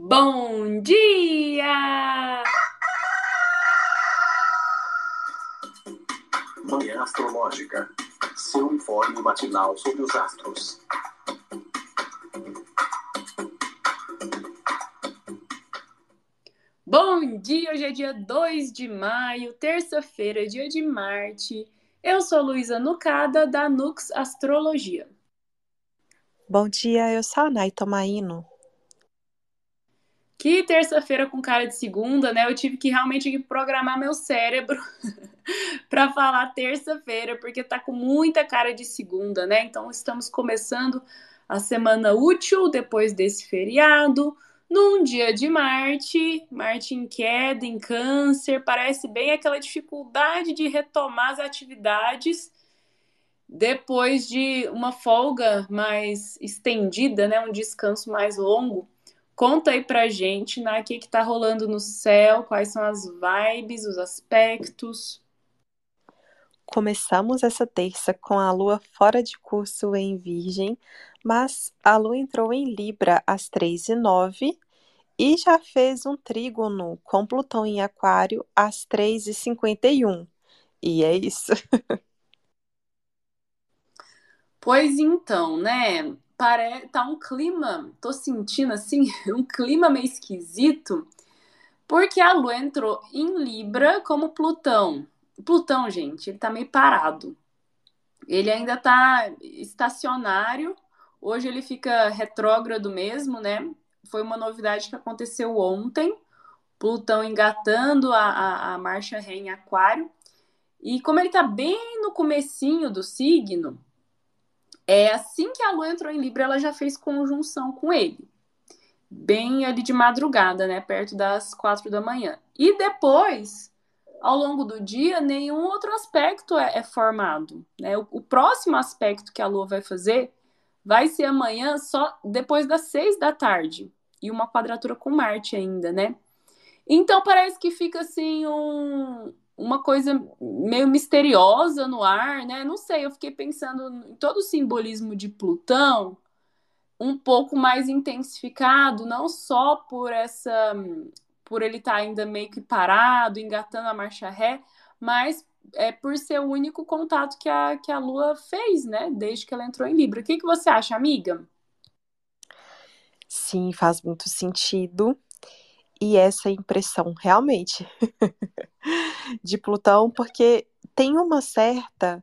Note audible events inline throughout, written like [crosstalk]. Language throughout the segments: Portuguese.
Bom dia! Manhã Astrológica. Seu informe matinal sobre os astros. Bom dia! Hoje é dia 2 de maio, terça-feira, dia de Marte. Eu sou Luísa Nucada, da Nux Astrologia. Bom dia, eu sou a Nay Tomaino. Que terça-feira com cara de segunda, né? Eu tive que realmente programar meu cérebro [laughs] para falar terça-feira, porque tá com muita cara de segunda, né? Então estamos começando a semana útil depois desse feriado, num dia de Marte, Marte em queda, em câncer, parece bem aquela dificuldade de retomar as atividades depois de uma folga mais estendida, né? Um descanso mais longo. Conta aí pra gente, né, o que que tá rolando no céu, quais são as vibes, os aspectos. Começamos essa terça com a lua fora de curso em Virgem, mas a lua entrou em Libra às 3 e 9 e já fez um trígono com Plutão em Aquário às 3 e 51. E é isso. [laughs] Pois então, né? Pare... tá um clima, tô sentindo assim, [laughs] um clima meio esquisito, porque a Lua entrou em Libra como Plutão. Plutão, gente, ele tá meio parado. Ele ainda tá estacionário. Hoje ele fica retrógrado mesmo, né? Foi uma novidade que aconteceu ontem. Plutão engatando a, a, a marcha ré em aquário. E como ele tá bem no comecinho do signo, é assim que a Lua entrou em Libra, ela já fez conjunção com ele. Bem ali de madrugada, né? Perto das quatro da manhã. E depois, ao longo do dia, nenhum outro aspecto é, é formado. Né? O, o, próximo aspecto que a Lua vai fazer vai ser amanhã, só depois das seis da tarde. E uma quadratura com Marte ainda, né? Então parece que fica assim um, uma coisa meio misteriosa no ar, né? Não sei, eu fiquei pensando em todo o simbolismo de Plutão, um pouco mais intensificado, não só por essa por ele estar tá ainda meio que parado, engatando a marcha ré, mas é por ser o único contato que a, que a Lua fez, né? Desde que ela entrou em Libra. O que, que você acha, amiga? Sim, faz muito sentido e essa impressão realmente [laughs] de Plutão, porque tem uma certa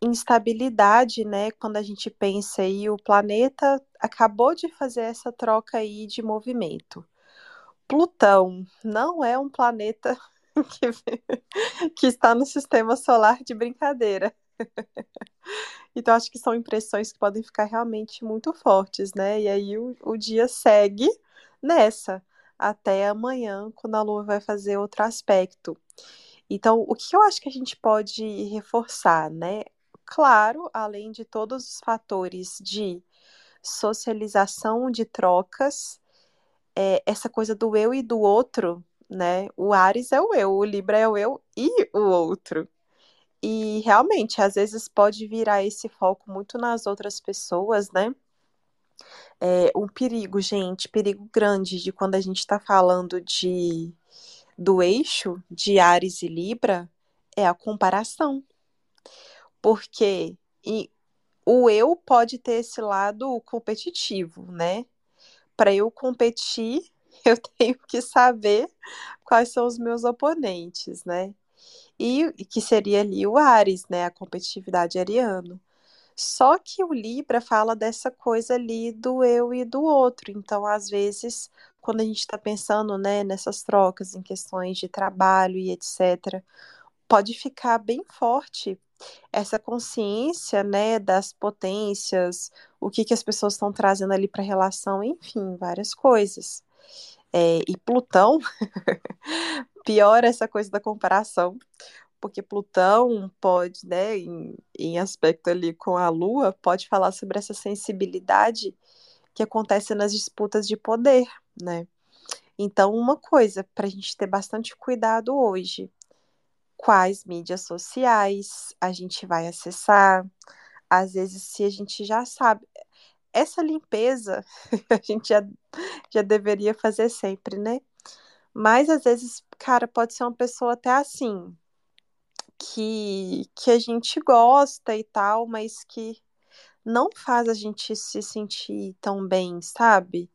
instabilidade, né, quando a gente pensa aí o planeta acabou de fazer essa troca aí de movimento. Plutão não é um planeta [laughs] que, que está no sistema solar de brincadeira. [laughs] Então, acho que são impressões que podem ficar realmente muito fortes, né? E aí o, o dia segue nessa até amanhã, quando a Lua vai fazer outro aspecto. Então, o que eu acho que a gente pode reforçar, né? Claro, além de todos os fatores de socialização, de trocas, é, essa coisa do eu e do outro, né? O Ares é o eu, o Libra é o eu e o outro. E realmente, às vezes pode virar esse foco muito nas outras pessoas, né? É um perigo, gente, perigo grande de quando a gente está falando de do eixo de Ares e Libra é a comparação. Porque e, o eu pode ter esse lado competitivo, né? Para eu competir, [laughs] eu tenho que saber quais são os meus oponentes, né? E, e que seria ali o Ares, né? A competitividade ariano. Só que o Libra fala dessa coisa ali do eu e do outro. Então, às vezes, quando a gente está pensando né, nessas trocas em questões de trabalho e etc., pode ficar bem forte essa consciência né, das potências, o que, que as pessoas estão trazendo ali para a relação, enfim, várias coisas. É, e Plutão, [laughs] pior essa coisa da comparação, porque Plutão pode, né, em, em aspecto ali com a Lua, pode falar sobre essa sensibilidade que acontece nas disputas de poder, né? Então, uma coisa para a gente ter bastante cuidado hoje: quais mídias sociais a gente vai acessar? Às vezes, se a gente já sabe, essa limpeza [laughs] a gente já, já deveria fazer sempre, né? Mas às vezes, cara, pode ser uma pessoa até assim, que, que a gente gosta e tal, mas que não faz a gente se sentir tão bem, sabe?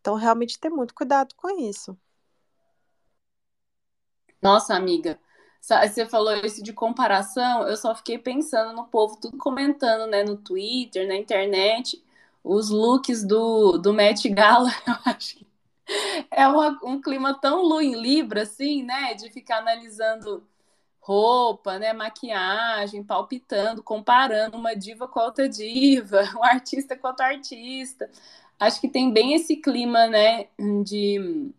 Então, realmente ter muito cuidado com isso. Nossa, amiga, você falou isso de comparação, eu só fiquei pensando no povo tudo comentando, né, no Twitter, na internet, os looks do, do Met Gala, [laughs] eu acho que é uma, um clima tão lu em Libra, assim, né, de ficar analisando roupa, né, maquiagem, palpitando, comparando uma diva com outra diva, [laughs] um artista com outro artista. Acho que tem bem esse clima, né, de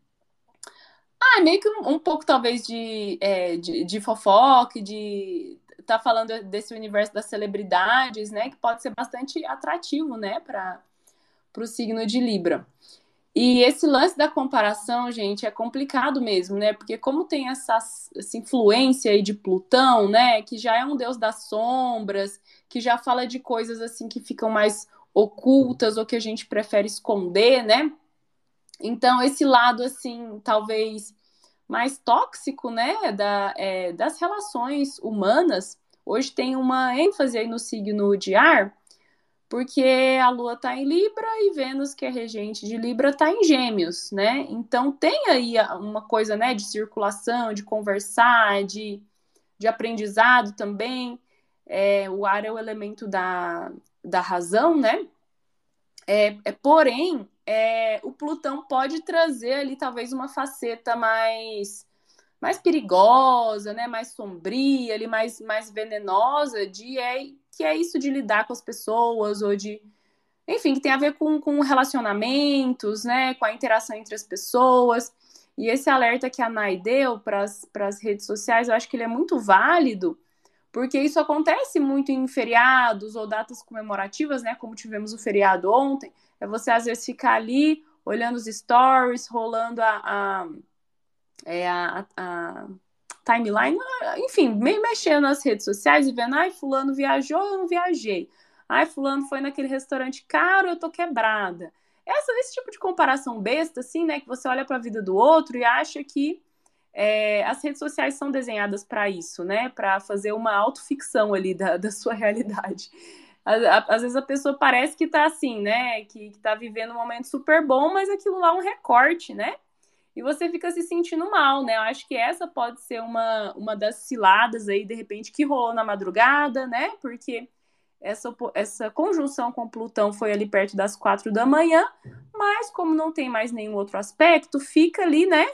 ah, meio que um, um pouco, talvez, de, é, de, de fofoca, de tá falando desse universo das celebridades, né? Que pode ser bastante atrativo, né, para o signo de Libra. E esse lance da comparação, gente, é complicado mesmo, né? Porque como tem essa, essa influência aí de Plutão, né? Que já é um deus das sombras, que já fala de coisas assim que ficam mais ocultas ou que a gente prefere esconder, né? Então, esse lado, assim, talvez mais tóxico, né, da, é, das relações humanas, hoje tem uma ênfase aí no signo de ar, porque a Lua está em Libra e Vênus, que é regente de Libra, está em Gêmeos, né? Então tem aí uma coisa, né, de circulação, de conversar, de, de aprendizado também. É, o ar é o elemento da, da razão, né? É, é, porém, é, o Plutão pode trazer ali talvez uma faceta mais mais perigosa, né, mais sombria, ali mais mais venenosa de é, que é isso de lidar com as pessoas ou de enfim, que tem a ver com, com relacionamentos, né, com a interação entre as pessoas. E esse alerta que a Nai deu para as redes sociais, eu acho que ele é muito válido, porque isso acontece muito em feriados ou datas comemorativas, né? Como tivemos o feriado ontem. É você às vezes ficar ali olhando os stories, rolando a, a, é, a, a timeline, enfim, meio mexendo nas redes sociais e vendo, ai, fulano viajou, eu não viajei. Ai, fulano foi naquele restaurante caro, eu tô quebrada. Essa, esse tipo de comparação besta, assim, né? Que você olha para a vida do outro e acha que é, as redes sociais são desenhadas para isso, né? Para fazer uma autoficção ali da, da sua realidade. Às, vezes a pessoa parece que tá assim, né? Que, que tá vivendo um momento super bom, mas aquilo lá é um recorte, né? E você fica se sentindo mal, né? Eu acho que essa pode ser uma, uma das ciladas aí, de repente, que rolou na madrugada, né? Porque essa, essa conjunção com Plutão foi ali perto das quatro da manhã, mas como não tem mais nenhum outro aspecto, fica ali, né?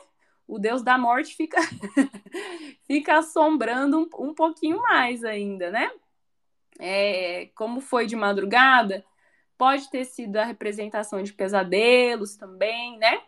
o deus da morte fica, [laughs] fica assombrando um, um pouquinho mais ainda, né? É, como foi de madrugada, pode ter sido a representação de pesadelos também, né?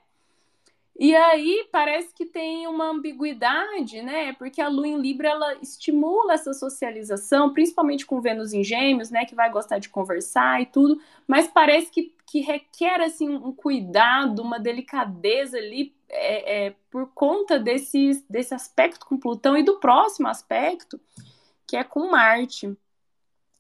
E aí parece que tem uma ambiguidade, né? Porque a Lua em Libra ela estimula essa socialização, principalmente com Vênus em Gêmeos, né? Que vai gostar de conversar e tudo, mas parece que, que requer assim um cuidado, uma delicadeza ali é, é, por conta desse, desse aspecto com Plutão e do próximo aspecto, que é com Marte.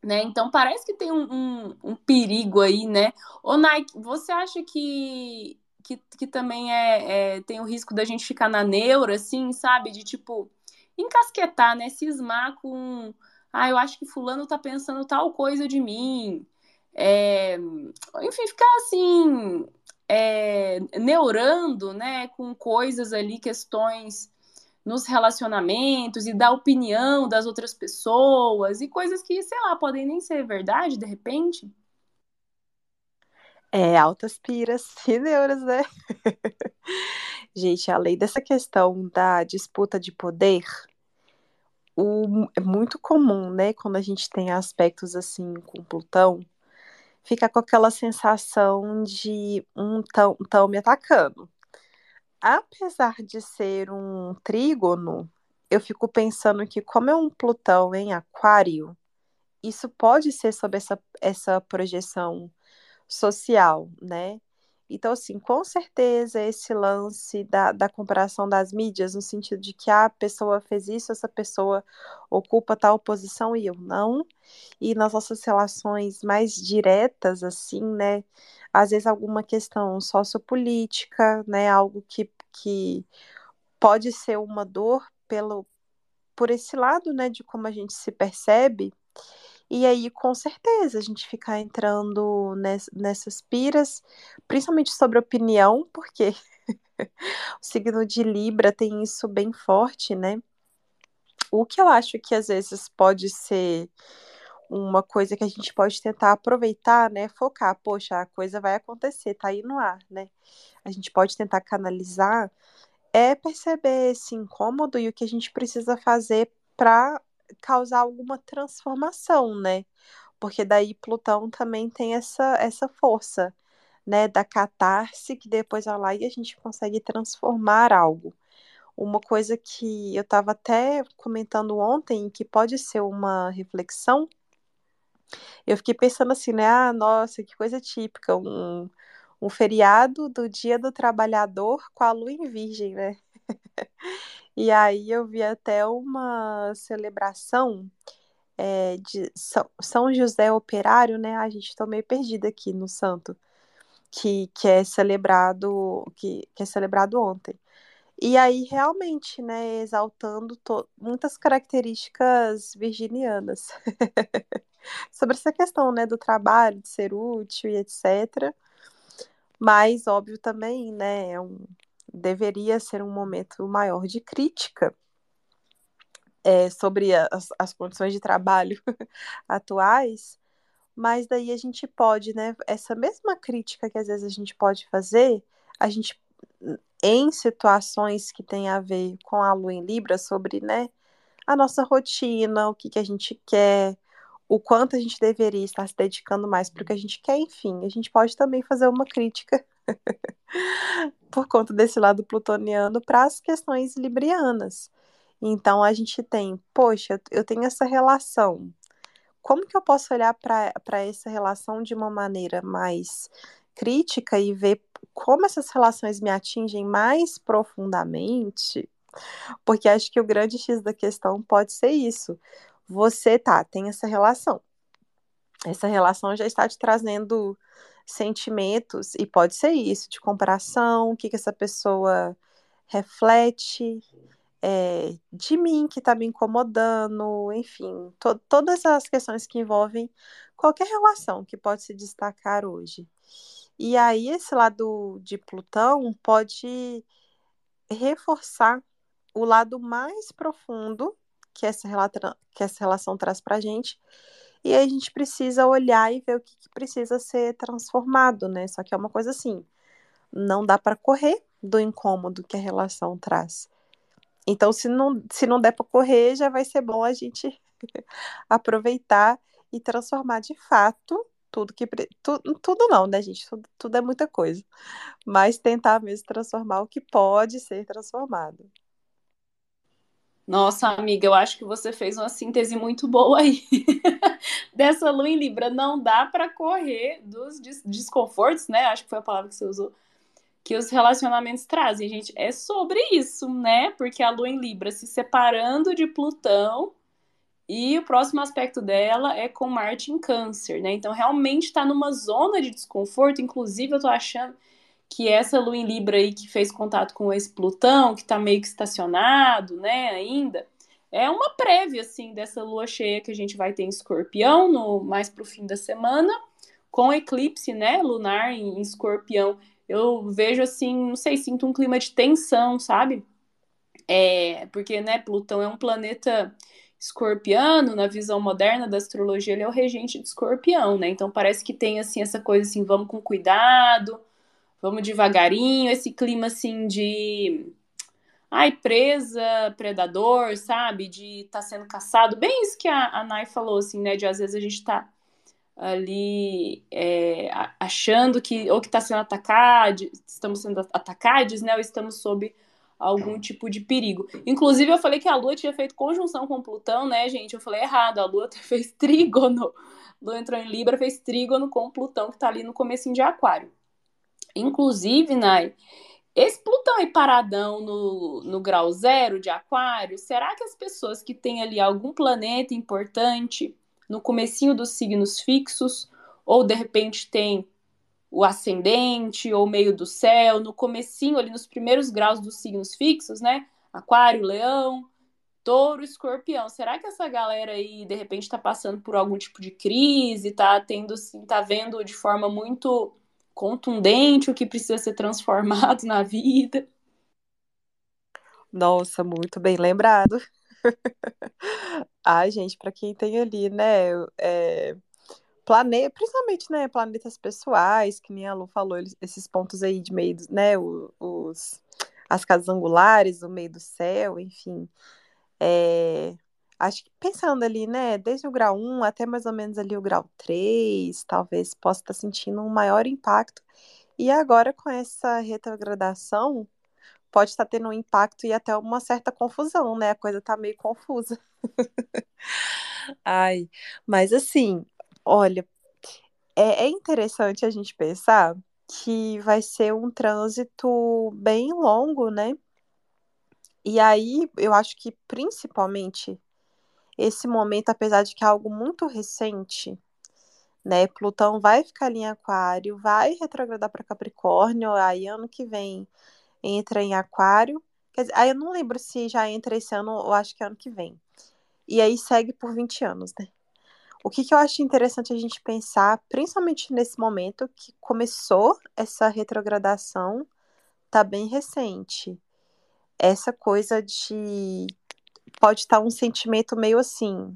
Né? Então parece que tem um, um, um perigo aí, né? Ô, Nike, você acha que, que, que também é, é, tem o risco da gente ficar na neura, assim, sabe? De tipo, encasquetar, né? Cismar com. Ah, eu acho que fulano tá pensando tal coisa de mim. É, enfim, ficar assim, é, neurando, né, com coisas ali, questões nos relacionamentos e da opinião das outras pessoas e coisas que, sei lá, podem nem ser verdade de repente. É, altas piras [laughs] neuras, né? [laughs] Gente, além dessa questão da disputa de poder, o, é muito comum, né, quando a gente tem aspectos assim com Plutão, fica com aquela sensação de um tão, tão me atacando. Apesar de ser um trígono, eu fico pensando que, como é um Plutão em Aquário, isso pode ser sobre essa, essa projeção social, né? Então, assim, com certeza esse lance da, da comparação das mídias, no sentido de que a pessoa fez isso, essa pessoa ocupa tal posição e eu não. E nas nossas relações mais diretas, assim, né? Às vezes alguma questão sociopolítica, né? Algo que, que pode ser uma dor pelo, por esse lado, né? De como a gente se percebe. E aí, com certeza, a gente ficar entrando ness, nessas piras, principalmente sobre opinião, porque [laughs] o signo de Libra tem isso bem forte, né? O que eu acho que às vezes pode ser uma coisa que a gente pode tentar aproveitar, né? Focar, poxa, a coisa vai acontecer, tá aí no ar, né? A gente pode tentar canalizar, é perceber esse incômodo e o que a gente precisa fazer para causar alguma transformação, né? Porque daí Plutão também tem essa, essa força, né? Da catarse, que depois vai lá e a gente consegue transformar algo. Uma coisa que eu estava até comentando ontem, que pode ser uma reflexão, eu fiquei pensando assim, né? Ah, nossa, que coisa típica, um, um feriado do Dia do Trabalhador com a lua em virgem, né? [laughs] E aí eu vi até uma celebração é, de São José Operário, né? A gente está meio perdida aqui no santo, que, que é celebrado que, que é celebrado ontem. E aí realmente, né, exaltando muitas características virginianas [laughs] sobre essa questão, né, do trabalho, de ser útil e etc. Mas óbvio também, né, é um, deveria ser um momento maior de crítica é, sobre as, as condições de trabalho [laughs] atuais, mas daí a gente pode, né, essa mesma crítica que às vezes a gente pode fazer, a gente em situações que tem a ver com a lua em Libra sobre, né, a nossa rotina, o que que a gente quer, o quanto a gente deveria estar se dedicando mais para o que a gente quer, enfim, a gente pode também fazer uma crítica [laughs] por conta desse lado plutoniano para as questões librianas. Então a gente tem, poxa, eu tenho essa relação. Como que eu posso olhar para essa relação de uma maneira mais crítica e ver como essas relações me atingem mais profundamente? Porque acho que o grande X da questão pode ser isso. Você tá, tem essa relação. Essa relação já está te trazendo sentimentos, e pode ser isso, de comparação, o que, que essa pessoa reflete é, de mim que está me incomodando, enfim, to todas as questões que envolvem qualquer relação que pode se destacar hoje. E aí, esse lado de Plutão pode reforçar o lado mais profundo que essa, que essa relação traz para a gente, e aí a gente precisa olhar e ver o que, que precisa ser transformado, né? Só que é uma coisa assim, não dá para correr do incômodo que a relação traz. Então, se não, se não der para correr, já vai ser bom a gente [laughs] aproveitar e transformar de fato tudo que. tudo tudo não, né, gente? Tudo, tudo é muita coisa. Mas tentar mesmo transformar o que pode ser transformado. Nossa, amiga, eu acho que você fez uma síntese muito boa aí. [laughs] Dessa lua em Libra. Não dá para correr dos desconfortos, né? Acho que foi a palavra que você usou. Que os relacionamentos trazem, gente. É sobre isso, né? Porque a lua em Libra se separando de Plutão. E o próximo aspecto dela é com Marte em Câncer, né? Então, realmente está numa zona de desconforto. Inclusive, eu tô achando que essa lua em Libra aí que fez contato com esse Plutão, que está meio que estacionado, né, ainda, é uma prévia, assim, dessa lua cheia que a gente vai ter em Escorpião, no, mais pro fim da semana, com eclipse, né, lunar em, em Escorpião. Eu vejo, assim, não sei, sinto um clima de tensão, sabe? É, porque, né, Plutão é um planeta escorpiano, na visão moderna da astrologia, ele é o regente de escorpião, né? Então parece que tem, assim, essa coisa assim, vamos com cuidado, vamos devagarinho, esse clima assim de ai, presa, predador, sabe? De estar tá sendo caçado. Bem isso que a, a Nai falou, assim, né? De às vezes a gente tá ali é, achando que ou que está sendo atacado, estamos sendo atacados, né? Ou estamos sob algum tipo de perigo. Inclusive, eu falei que a Lua tinha feito conjunção com Plutão, né, gente? Eu falei errado, a Lua [laughs] fez trígono. A Lua entrou em Libra, fez trígono com Plutão, que está ali no começo de Aquário. Inclusive, Nai, esse Plutão aí paradão no, no grau zero de Aquário, será que as pessoas que têm ali algum planeta importante no comecinho dos signos fixos, ou de repente tem o ascendente ou meio do céu, no comecinho ali nos primeiros graus dos signos fixos, né? Aquário, Leão, Touro, Escorpião. Será que essa galera aí de repente está passando por algum tipo de crise, tá tendo assim, tá vendo de forma muito contundente o que precisa ser transformado [laughs] na vida? Nossa, muito bem lembrado. [laughs] Ai, gente, para quem tem ali, né, é, principalmente, né, planetas pessoais, que nem a Lu falou, esses pontos aí de meio, né, os, as casas angulares, o meio do céu, enfim. É, acho que pensando ali, né, desde o grau 1 até mais ou menos ali o grau 3, talvez possa estar sentindo um maior impacto. E agora com essa retrogradação, pode estar tendo um impacto e até uma certa confusão, né? A coisa tá meio confusa. [laughs] Ai, mas assim, olha, é, é interessante a gente pensar que vai ser um trânsito bem longo, né? E aí, eu acho que principalmente esse momento, apesar de que é algo muito recente, né? Plutão vai ficar ali em Aquário, vai retrogradar para Capricórnio, aí ano que vem entra em Aquário. Quer dizer, aí eu não lembro se já entra esse ano ou acho que é ano que vem. E aí segue por 20 anos, né? O que, que eu acho interessante a gente pensar, principalmente nesse momento que começou essa retrogradação, tá bem recente. Essa coisa de pode estar um sentimento meio assim,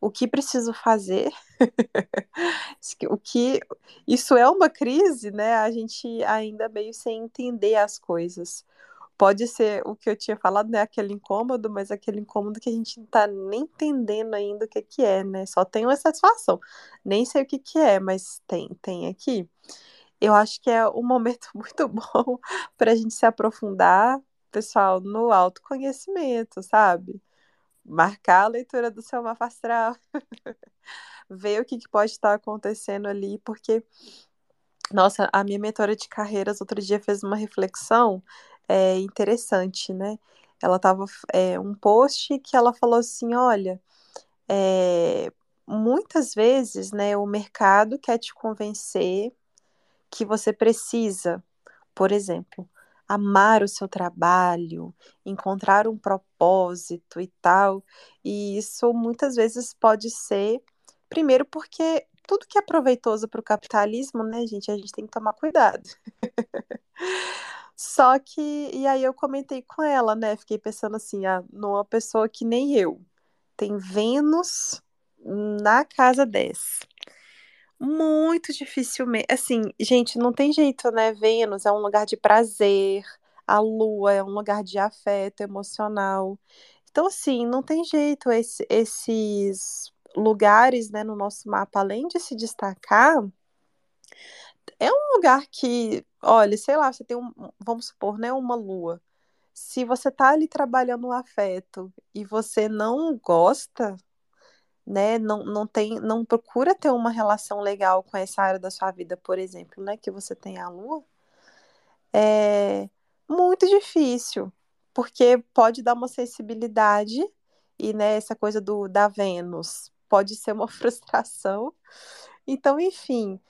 o que preciso fazer? [laughs] o que isso é uma crise, né? A gente ainda meio sem entender as coisas. Pode ser o que eu tinha falado, né? Aquele incômodo, mas aquele incômodo que a gente não tá nem entendendo ainda o que que é, né? Só tem uma satisfação. Nem sei o que que é, mas tem, tem aqui. Eu acho que é um momento [laughs] muito bom para a gente se aprofundar, pessoal, no autoconhecimento, sabe? marcar a leitura do seu mapa astral, [laughs] ver o que, que pode estar acontecendo ali, porque, nossa, a minha mentora de carreiras outro dia fez uma reflexão é, interessante, né? Ela tava é, um post que ela falou assim, olha, é, muitas vezes, né, o mercado quer te convencer que você precisa, por exemplo, amar o seu trabalho, encontrar um propósito e tal. E isso muitas vezes pode ser, primeiro, porque tudo que é proveitoso para o capitalismo, né, gente, a gente tem que tomar cuidado. Só que, e aí eu comentei com ela, né? Fiquei pensando assim, ah, numa pessoa que nem eu. Tem Vênus na casa 10 muito dificilmente. Assim, gente, não tem jeito, né? Vênus é um lugar de prazer, a Lua é um lugar de afeto emocional. Então, assim, não tem jeito. Esse, esses lugares, né, no nosso mapa, além de se destacar, é um lugar que, olha, sei lá, você tem um, vamos supor, né, uma lua. Se você tá ali trabalhando o afeto e você não gosta, né, não, não tem, não procura ter uma relação legal com essa área da sua vida, por exemplo, né, que você tem a lua, é muito difícil, porque pode dar uma sensibilidade e, né, essa coisa do da Vênus pode ser uma [laughs] frustração. Então, enfim,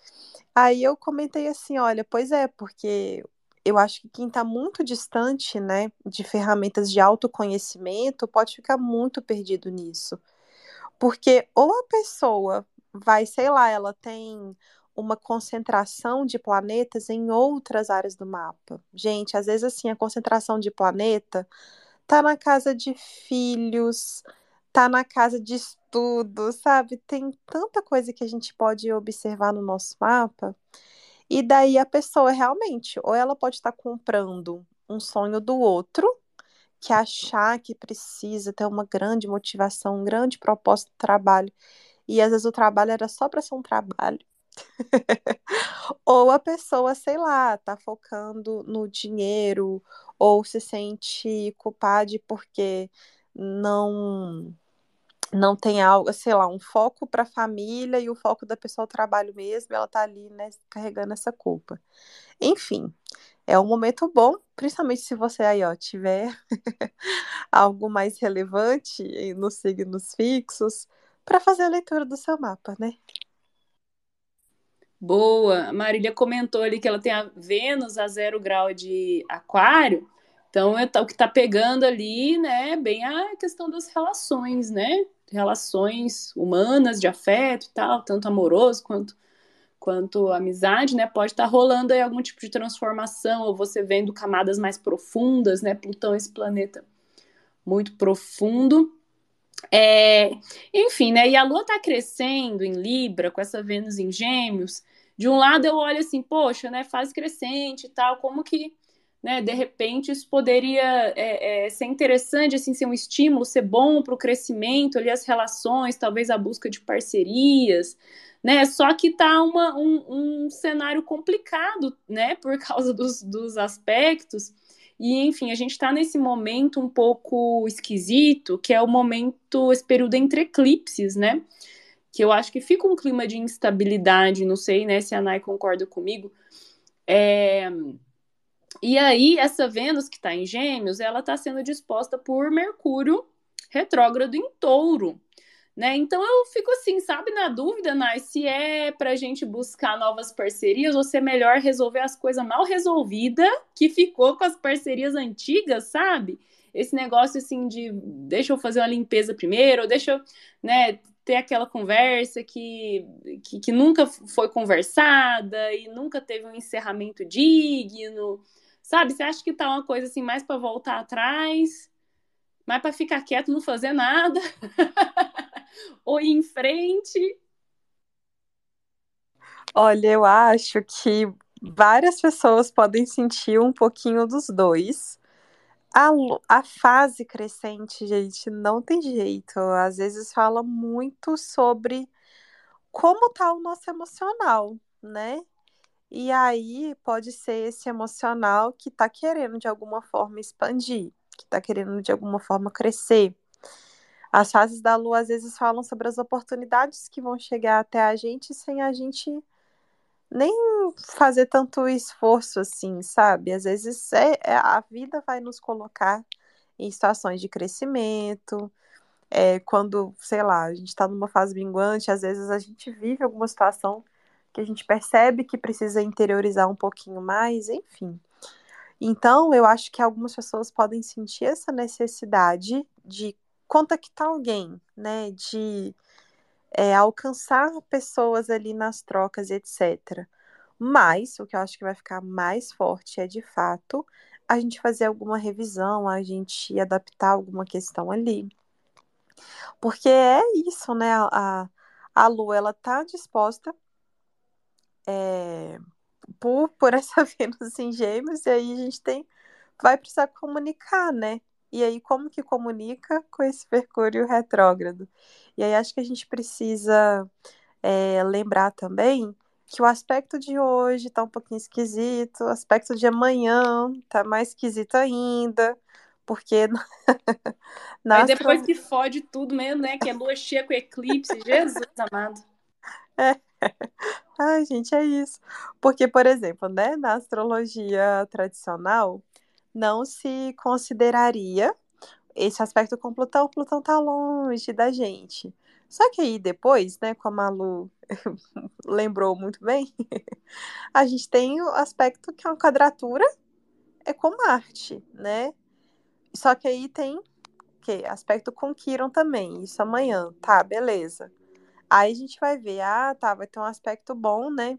aí eu comentei assim, olha, pois é, porque eu acho que quem está muito distante, né, de ferramentas de autoconhecimento pode ficar muito perdido nisso. Porque ou a pessoa vai, sei lá, ela tem uma concentração de planetas em outras áreas do mapa. Gente, às vezes assim, a concentração de planeta tá na casa de filhos, tá na casa de estudo, sabe? Tem tanta coisa que a gente pode observar no nosso mapa. E daí a pessoa realmente, ou ela pode estar comprando um sonho do outro, que achar que precisa ter uma grande motivação, um grande propósito de trabalho, e às vezes o trabalho era só para ser um trabalho. [laughs] ou a pessoa, sei lá, tá focando no dinheiro, ou se sente culpada porque não não tem algo, sei lá, um foco para a família e o foco da pessoa ao trabalho mesmo, ela tá ali, né, carregando essa culpa. Enfim, é um momento bom, principalmente se você aí, ó, tiver [laughs] algo mais relevante nos signos fixos, para fazer a leitura do seu mapa, né? Boa. Marília comentou ali que ela tem a Vênus a zero grau de aquário. Então, é o que está pegando ali, né, bem a questão das relações, né? Relações humanas, de afeto e tal, tanto amoroso quanto quanto amizade, né? Pode estar tá rolando aí algum tipo de transformação, ou você vendo camadas mais profundas, né? Plutão, esse planeta muito profundo. É, enfim, né? E a Lua está crescendo em Libra, com essa Vênus em Gêmeos. De um lado eu olho assim, poxa, né? Fase crescente e tal, como que né? De repente, isso poderia é, é, ser interessante, assim, ser um estímulo, ser bom para o crescimento, ali, as relações, talvez a busca de parcerias, né? Só que tá uma, um, um cenário complicado, né? [laughs] Por causa dos, dos aspectos. E, enfim, a gente está nesse momento um pouco esquisito, que é o momento, esse período entre eclipses, né? Que eu acho que fica um clima de instabilidade, não sei, né, se a Nai concorda comigo. É, e aí, essa Vênus que está em Gêmeos, ela está sendo disposta por Mercúrio retrógrado em Touro. Né? Então eu fico assim, sabe, na dúvida, Nai, se é para a gente buscar novas parcerias ou se é melhor resolver as coisas mal resolvidas que ficou com as parcerias antigas, sabe? Esse negócio assim de deixa eu fazer uma limpeza primeiro, deixa eu, né, ter aquela conversa que, que, que nunca foi conversada e nunca teve um encerramento digno. Sabe? Você acha que tá uma coisa assim mais para voltar atrás, mais para ficar quieto, não fazer nada, [laughs] ou ir em frente? Olha, eu acho que várias pessoas podem sentir um pouquinho dos dois. A, a fase crescente, gente, não tem jeito. Às vezes fala muito sobre como tá o nosso emocional, né? E aí pode ser esse emocional que está querendo de alguma forma expandir, que está querendo de alguma forma crescer. As fases da lua às vezes falam sobre as oportunidades que vão chegar até a gente sem a gente nem fazer tanto esforço assim, sabe? Às vezes é, é a vida vai nos colocar em situações de crescimento. É, quando, sei lá, a gente está numa fase minguante, às vezes a gente vive alguma situação que a gente percebe que precisa interiorizar um pouquinho mais, enfim. Então, eu acho que algumas pessoas podem sentir essa necessidade de contactar alguém, né, de é, alcançar pessoas ali nas trocas, etc. Mas o que eu acho que vai ficar mais forte é, de fato, a gente fazer alguma revisão, a gente adaptar alguma questão ali. Porque é isso, né? A, a Lu, ela tá disposta é, por, por essa [laughs] Vênus em gêmeos, e aí a gente tem, vai precisar comunicar, né? E aí, como que comunica com esse Mercúrio retrógrado? E aí, acho que a gente precisa é, lembrar também que o aspecto de hoje tá um pouquinho esquisito, o aspecto de amanhã tá mais esquisito ainda, porque. [laughs] Aí depois que fode tudo mesmo, né? Que é lua cheia com eclipse, [laughs] Jesus amado. É. Ai, gente, é isso. Porque, por exemplo, né, na astrologia tradicional, não se consideraria esse aspecto com Plutão. Plutão tá longe da gente. Só que aí depois, né, como a Lu [laughs] lembrou muito bem, [laughs] a gente tem o aspecto que é uma quadratura é com Marte, né? Só que aí tem que aspecto com Quiron também, isso amanhã, tá, beleza. Aí a gente vai ver, ah, tá, vai ter um aspecto bom, né?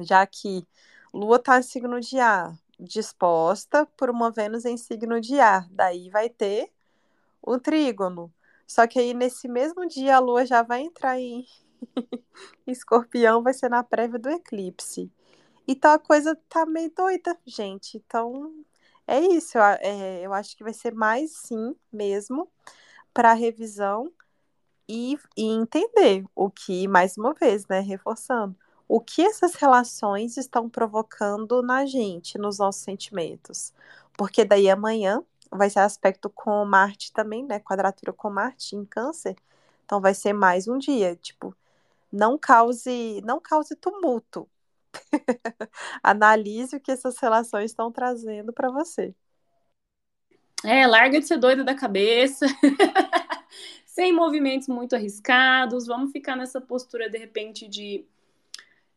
Já que Lua tá em signo de ar, disposta por uma Vênus em signo de ar. Daí vai ter o trígono. Só que aí nesse mesmo dia a Lua já vai entrar em [laughs] Escorpião, vai ser na prévia do eclipse. Então a coisa tá meio doida, gente. Então é isso. Eu, é, eu acho que vai ser mais sim mesmo para revisão e, e entender o que, mais uma vez, né, reforçando, o que essas relações estão provocando na gente, nos nossos sentimentos. Porque daí amanhã vai ser aspecto com Marte também, né? Quadratura com Marte em Câncer. Então vai ser mais um dia, tipo, não cause, não cause tumulto. [laughs] Analise o que essas relações estão trazendo para você. É, larga de ser doida da cabeça. [laughs] Sem movimentos muito arriscados. Vamos ficar nessa postura de repente de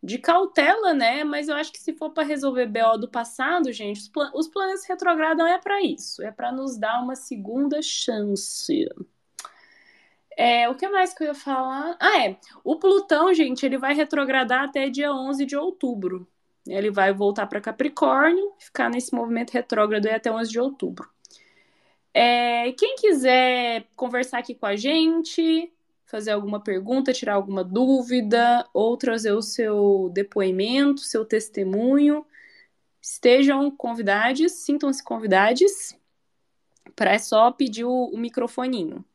de cautela, né? Mas eu acho que se for para resolver BO do passado, gente, os, plan os planetas retrogradam é para isso, é para nos dar uma segunda chance. É, o que mais que eu ia falar? Ah, é. O Plutão, gente, ele vai retrogradar até dia 11 de outubro. Ele vai voltar para Capricórnio, ficar nesse movimento retrógrado até 11 de outubro. É, quem quiser conversar aqui com a gente, fazer alguma pergunta, tirar alguma dúvida, ou trazer o seu depoimento, seu testemunho, estejam convidados, sintam-se convidados, para é só pedir o, o microfoninho.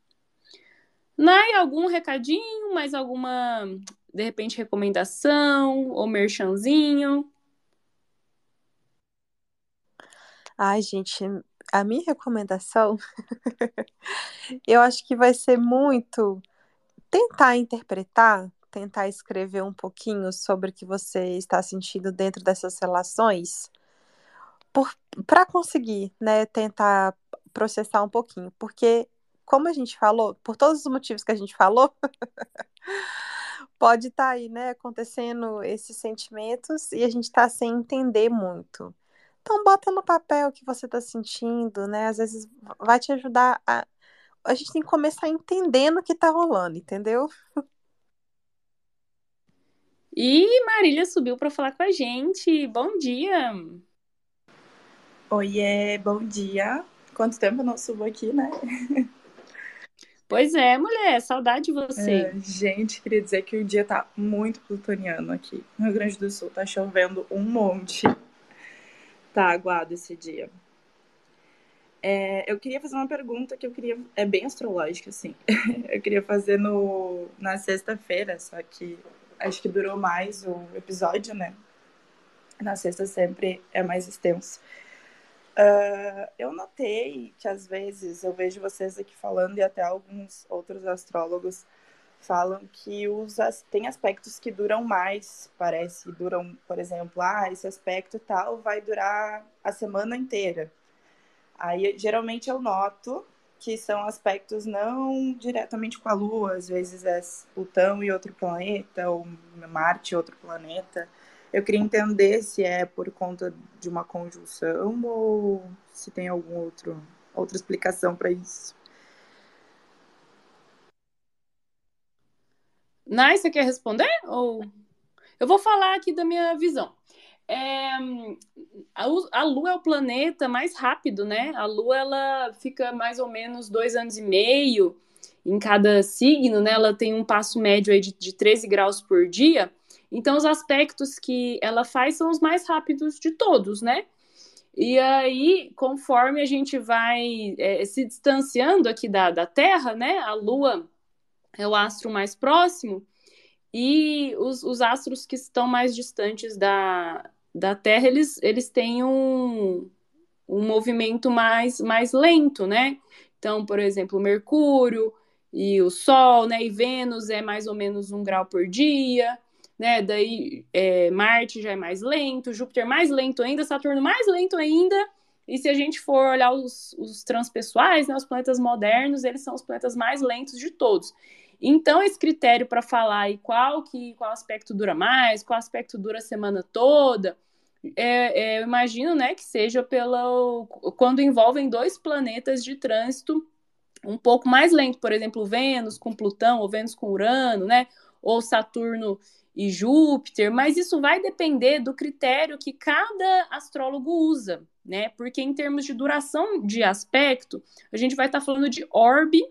Nai, algum recadinho, mais alguma, de repente, recomendação ou merchanzinho? Ai, gente, a minha recomendação, [laughs] eu acho que vai ser muito tentar interpretar, tentar escrever um pouquinho sobre o que você está sentindo dentro dessas relações, para conseguir, né, tentar processar um pouquinho, porque como a gente falou, por todos os motivos que a gente falou, [laughs] pode estar tá aí, né, acontecendo esses sentimentos e a gente está sem entender muito. Então bota no papel o que você está sentindo, né? Às vezes vai te ajudar a a gente tem que começar entendendo o que tá rolando, entendeu? E Marília subiu para falar com a gente. Bom dia! Oiê, bom dia. Quanto tempo eu não subo aqui, né? Pois é, mulher, saudade de você. É, gente, queria dizer que o dia tá muito plutoniano aqui no Rio Grande do Sul. Tá chovendo um monte. Tá aguado esse dia. É, eu queria fazer uma pergunta que eu queria. É bem astrológica, assim. [laughs] eu queria fazer no, na sexta-feira, só que acho que durou mais o episódio, né? Na sexta sempre é mais extenso. Uh, eu notei que às vezes eu vejo vocês aqui falando, e até alguns outros astrólogos falam que os, tem aspectos que duram mais, parece. Duram, por exemplo, ah, esse aspecto tal vai durar a semana inteira. Aí, geralmente, eu noto que são aspectos não diretamente com a Lua, às vezes é Plutão e outro planeta, ou Marte e outro planeta. Eu queria entender se é por conta de uma conjunção ou se tem algum outro outra explicação para isso. Nai, você quer responder? Ou eu vou falar aqui da minha visão. É, a, Lua é o planeta mais rápido, né? A Lua ela fica mais ou menos dois anos e meio em cada signo, né? Ela tem um passo médio aí de, de 13 graus por dia. Então, os aspectos que ela faz são os mais rápidos de todos, né? E aí, conforme a gente vai é, se distanciando aqui da, da Terra, né? A Lua é o astro mais próximo, e os, os astros que estão mais distantes da, da Terra, eles, eles têm um, um movimento mais, mais lento, né? Então, por exemplo, Mercúrio e o Sol, né? E Vênus é mais ou menos um grau por dia, né? Daí é, Marte já é mais lento, Júpiter mais lento ainda, Saturno mais lento ainda. E se a gente for olhar os, os transpessoais, né, os planetas modernos, eles são os planetas mais lentos de todos. Então, esse critério para falar aí qual que qual aspecto dura mais, qual aspecto dura a semana toda, é, é, eu imagino né, que seja pelo quando envolvem dois planetas de trânsito um pouco mais lento, por exemplo, Vênus com Plutão, ou Vênus com Urano, né? Ou Saturno e Júpiter, mas isso vai depender do critério que cada astrólogo usa, né? Porque em termos de duração de aspecto, a gente vai estar tá falando de orbe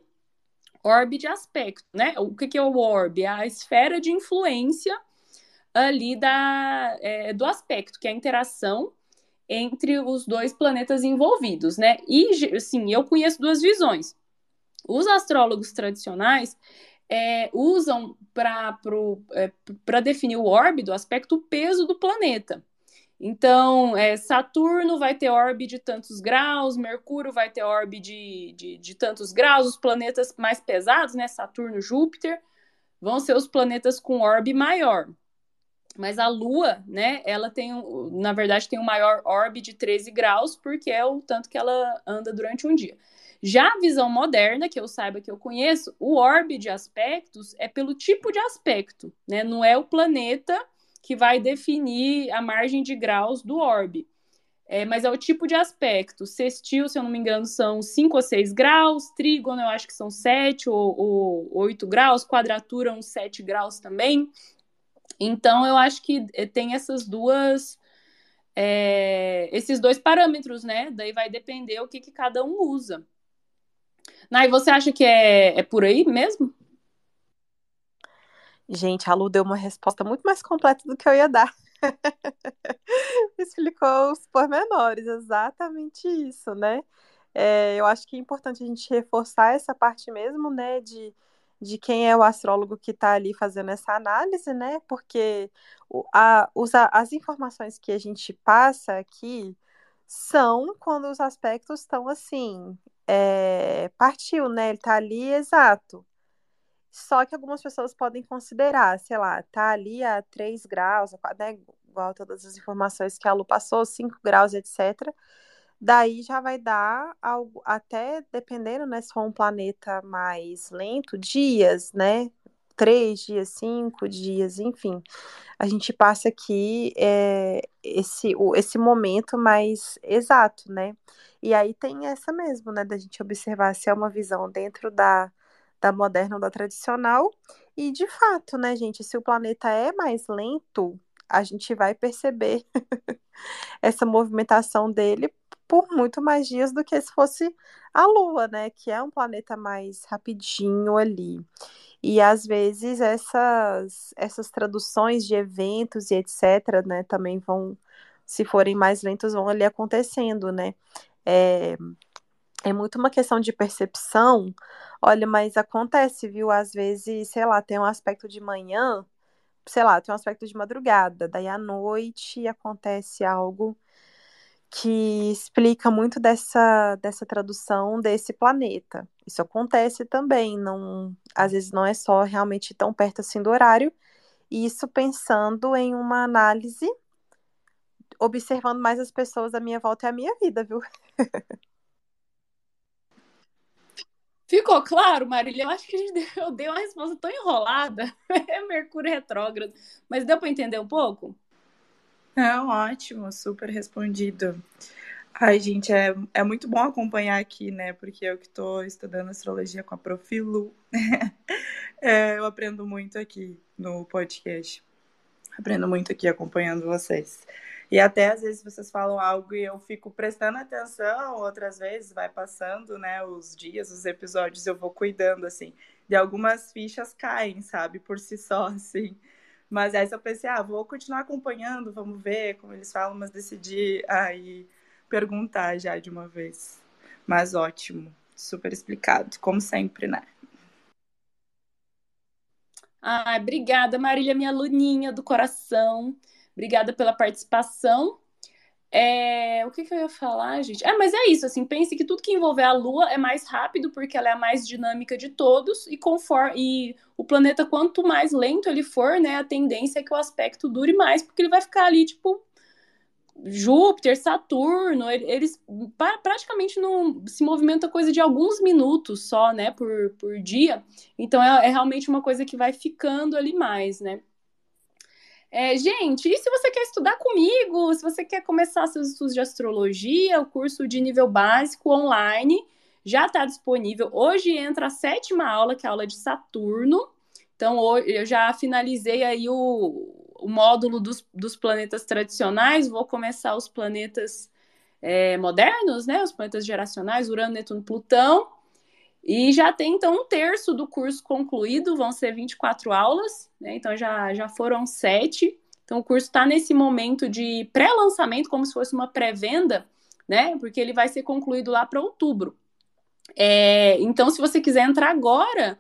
orbe de aspecto, né? O que, que é o orbe? É a esfera de influência ali da, é, do aspecto, que é a interação entre os dois planetas envolvidos, né? E, assim, eu conheço duas visões. Os astrólogos tradicionais é, usam para é, definir o orbe do aspecto o peso do planeta. Então, é, Saturno vai ter orbe de tantos graus, Mercúrio vai ter orbe de, de, de tantos graus, os planetas mais pesados, né? Saturno, Júpiter, vão ser os planetas com orbe maior. Mas a Lua, né, ela tem, na verdade, tem o um maior orbe de 13 graus, porque é o tanto que ela anda durante um dia. Já a visão moderna, que eu saiba que eu conheço, o orbe de aspectos é pelo tipo de aspecto, né? Não é o planeta que vai definir a margem de graus do orbe. É, mas é o tipo de aspecto. Sextil, se eu não me engano, são 5 ou 6 graus. Trígono, eu acho que são 7 ou, ou 8 graus. Quadratura, uns 7 graus também. Então, eu acho que eh, tem essas duas. É, esses dois parâmetros, né? Daí vai depender o que, que cada um usa. Nai, você acha que é, é por aí mesmo? Gente, a Lu deu uma resposta muito mais completa do que eu ia dar. [laughs] Explicou os pormenores, exatamente isso, né? É, eu acho que é importante a gente reforçar essa parte mesmo, né, de, de quem é o astrólogo que está ali fazendo essa análise, né? Porque a, os, as informações que a gente passa aqui são quando os aspectos estão assim, é, partiu, né? Ele está ali exato. Só que algumas pessoas podem considerar, sei lá, tá ali a 3 graus, né, igual todas as informações que a Lu passou, 5 graus, etc. Daí já vai dar algo, até dependendo, né, se for um planeta mais lento, dias, né? Três dias, cinco dias, enfim. A gente passa aqui é, esse, esse momento mais exato, né? E aí tem essa mesmo, né, da gente observar se é uma visão dentro da da moderna ou da tradicional. E de fato, né, gente, se o planeta é mais lento, a gente vai perceber [laughs] essa movimentação dele por muito mais dias do que se fosse a Lua, né, que é um planeta mais rapidinho ali. E às vezes essas essas traduções de eventos e etc, né, também vão se forem mais lentos vão ali acontecendo, né? É, é muito uma questão de percepção. Olha, mas acontece, viu? Às vezes, sei lá, tem um aspecto de manhã, sei lá, tem um aspecto de madrugada, daí à noite acontece algo que explica muito dessa, dessa tradução desse planeta. Isso acontece também, não, às vezes não é só realmente tão perto assim do horário, isso pensando em uma análise, observando mais as pessoas à minha volta e a minha vida, viu? Ficou claro, Marília? Eu acho que gente deu, eu dei uma resposta tão enrolada. [laughs] É Mercúrio retrógrado. Mas deu para entender um pouco? Não, ótimo, super respondido. Ai, gente, é, é muito bom acompanhar aqui, né? Porque eu que estou estudando astrologia com a Profilu, [laughs] é, eu aprendo muito aqui no podcast. Aprendo muito aqui acompanhando vocês. E até às vezes vocês falam algo e eu fico prestando atenção, outras vezes vai passando, né, os dias, os episódios, eu vou cuidando, assim. De algumas fichas caem, sabe, por si só, [laughs] assim. Mas aí eu pensei, ah, vou continuar acompanhando, vamos ver como eles falam, mas decidi aí perguntar já de uma vez. Mas ótimo, super explicado, como sempre, né? Ah, obrigada, Marília, minha aluninha do coração. Obrigada pela participação. É, o que, que, eu ia falar, gente? É, mas é isso, assim, pense que tudo que envolver a Lua é mais rápido, porque ela é a mais dinâmica de todos, e conforme e o planeta, quanto mais lento ele for, né, a tendência é que o aspecto dure mais, porque ele vai ficar ali, tipo, Júpiter, Saturno, eles praticamente não se movimenta coisa de alguns minutos só, né, por, por dia. Então é, é realmente uma coisa que vai ficando ali mais, né? É, gente, e se você quer estudar comigo, se você quer começar seus estudos de astrologia, o curso de nível básico online já está disponível. Hoje entra a sétima aula, que é a aula de Saturno. Então, eu já finalizei aí o, o módulo dos, dos planetas tradicionais, vou começar os planetas é, modernos, né? Os planetas geracionais, Urano, Netuno, Plutão. E já tem, então, um terço do curso concluído, vão ser 24 aulas, né? Então já, já foram sete. Então o curso está nesse momento de pré-lançamento, como se fosse uma pré-venda, né? Porque ele vai ser concluído lá para outubro. É, então, se você quiser entrar agora,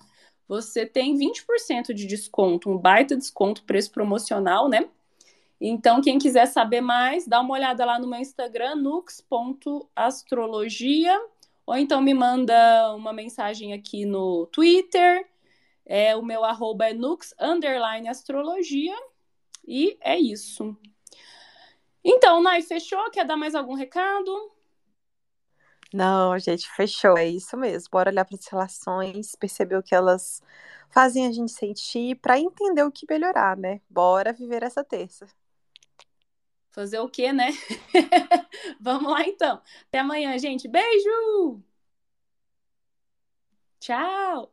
você tem 20% de desconto, um baita desconto, preço promocional, né? Então, quem quiser saber mais, dá uma olhada lá no meu Instagram, nux.astrologia, ou então me manda uma mensagem aqui no Twitter. É, o meu arroba é nux, underline astrologia. E é isso. Então, Nai, fechou? Quer dar mais algum recado? Não, gente, fechou. É isso mesmo. Bora olhar para as relações, perceber o que elas fazem a gente sentir para entender o que melhorar, né? Bora viver essa terça. Fazer o quê, né? [laughs] Vamos lá então. Até amanhã, gente. Beijo! Tchau!